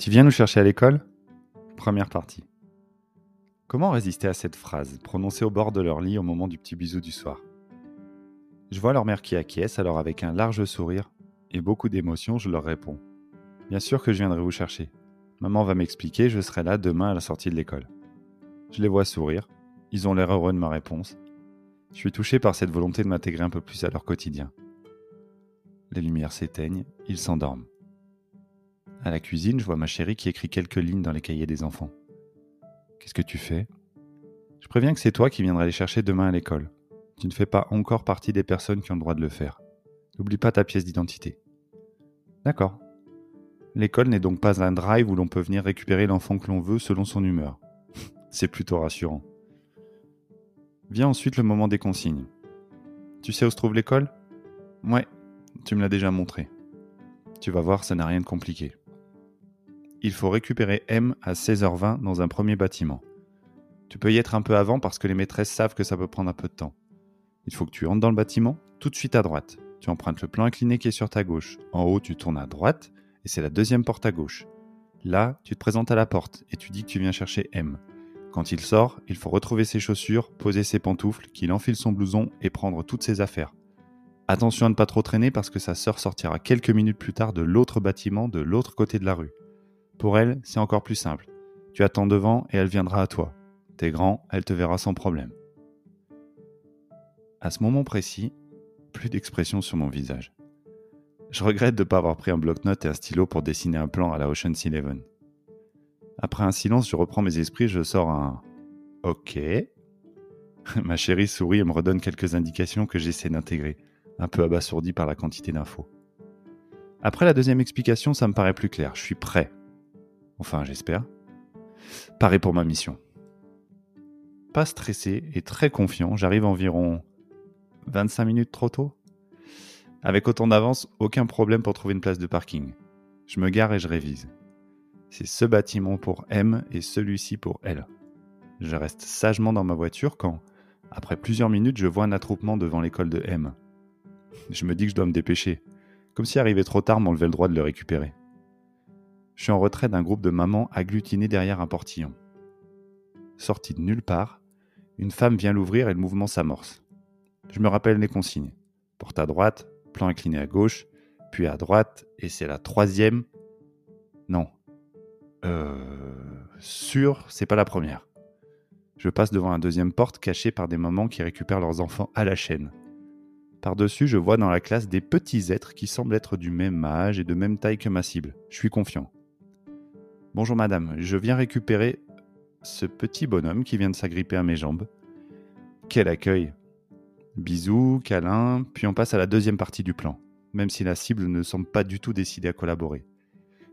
Tu viens nous chercher à l'école? Première partie. Comment résister à cette phrase, prononcée au bord de leur lit au moment du petit bisou du soir? Je vois leur mère qui acquiesce, alors avec un large sourire et beaucoup d'émotion, je leur réponds. Bien sûr que je viendrai vous chercher. Maman va m'expliquer, je serai là demain à la sortie de l'école. Je les vois sourire, ils ont l'air heureux de ma réponse. Je suis touché par cette volonté de m'intégrer un peu plus à leur quotidien. Les lumières s'éteignent, ils s'endorment. À la cuisine, je vois ma chérie qui écrit quelques lignes dans les cahiers des enfants. Qu'est-ce que tu fais? Je préviens que c'est toi qui viendras les chercher demain à l'école. Tu ne fais pas encore partie des personnes qui ont le droit de le faire. N'oublie pas ta pièce d'identité. D'accord. L'école n'est donc pas un drive où l'on peut venir récupérer l'enfant que l'on veut selon son humeur. c'est plutôt rassurant. Vient ensuite le moment des consignes. Tu sais où se trouve l'école? Ouais, tu me l'as déjà montré. Tu vas voir, ça n'a rien de compliqué il faut récupérer M à 16h20 dans un premier bâtiment. Tu peux y être un peu avant parce que les maîtresses savent que ça peut prendre un peu de temps. Il faut que tu entres dans le bâtiment, tout de suite à droite. Tu empruntes le plan incliné qui est sur ta gauche. En haut, tu tournes à droite et c'est la deuxième porte à gauche. Là, tu te présentes à la porte et tu dis que tu viens chercher M. Quand il sort, il faut retrouver ses chaussures, poser ses pantoufles, qu'il enfile son blouson et prendre toutes ses affaires. Attention à ne pas trop traîner parce que sa sœur sortira quelques minutes plus tard de l'autre bâtiment de l'autre côté de la rue. Pour elle, c'est encore plus simple. Tu attends devant et elle viendra à toi. T'es grand, elle te verra sans problème. À ce moment précis, plus d'expression sur mon visage. Je regrette de ne pas avoir pris un bloc-notes et un stylo pour dessiner un plan à la Ocean's Eleven. Après un silence, je reprends mes esprits, je sors un OK. Ma chérie sourit et me redonne quelques indications que j'essaie d'intégrer, un peu abasourdi par la quantité d'infos. Après la deuxième explication, ça me paraît plus clair. Je suis prêt. Enfin, j'espère. Pareil pour ma mission. Pas stressé et très confiant, j'arrive environ 25 minutes trop tôt. Avec autant d'avance, aucun problème pour trouver une place de parking. Je me gare et je révise. C'est ce bâtiment pour M et celui-ci pour L. Je reste sagement dans ma voiture quand, après plusieurs minutes, je vois un attroupement devant l'école de M. Je me dis que je dois me dépêcher, comme si arrivé trop tard m'enlevait le droit de le récupérer. Je suis en retrait d'un groupe de mamans agglutinées derrière un portillon. Sortie de nulle part, une femme vient l'ouvrir et le mouvement s'amorce. Je me rappelle les consignes. Porte à droite, plan incliné à gauche, puis à droite, et c'est la troisième. Non. Euh. Sûr, c'est pas la première. Je passe devant un deuxième porte cachée par des mamans qui récupèrent leurs enfants à la chaîne. Par-dessus, je vois dans la classe des petits êtres qui semblent être du même âge et de même taille que ma cible. Je suis confiant. Bonjour madame, je viens récupérer ce petit bonhomme qui vient de s'agripper à mes jambes. Quel accueil Bisous, câlins, puis on passe à la deuxième partie du plan, même si la cible ne semble pas du tout décidée à collaborer.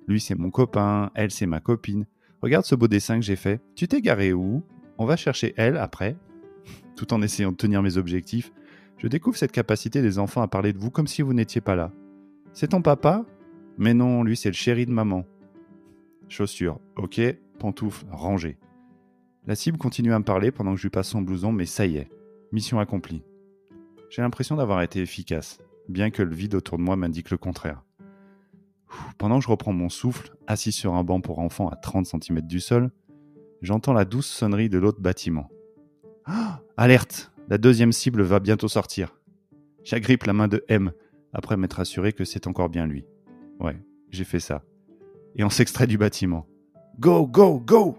Lui c'est mon copain, elle c'est ma copine. Regarde ce beau dessin que j'ai fait. Tu t'es garé où? On va chercher elle après. Tout en essayant de tenir mes objectifs, je découvre cette capacité des enfants à parler de vous comme si vous n'étiez pas là. C'est ton papa? Mais non, lui c'est le chéri de maman. Chaussures, ok. Pantoufles, rangées. La cible continue à me parler pendant que je lui passe son blouson, mais ça y est, mission accomplie. J'ai l'impression d'avoir été efficace, bien que le vide autour de moi m'indique le contraire. Pendant que je reprends mon souffle, assis sur un banc pour enfants à 30 cm du sol, j'entends la douce sonnerie de l'autre bâtiment. Ah, alerte La deuxième cible va bientôt sortir. J'agrippe la main de M, après m'être assuré que c'est encore bien lui. Ouais, j'ai fait ça et on s'extrait du bâtiment. Go, go, go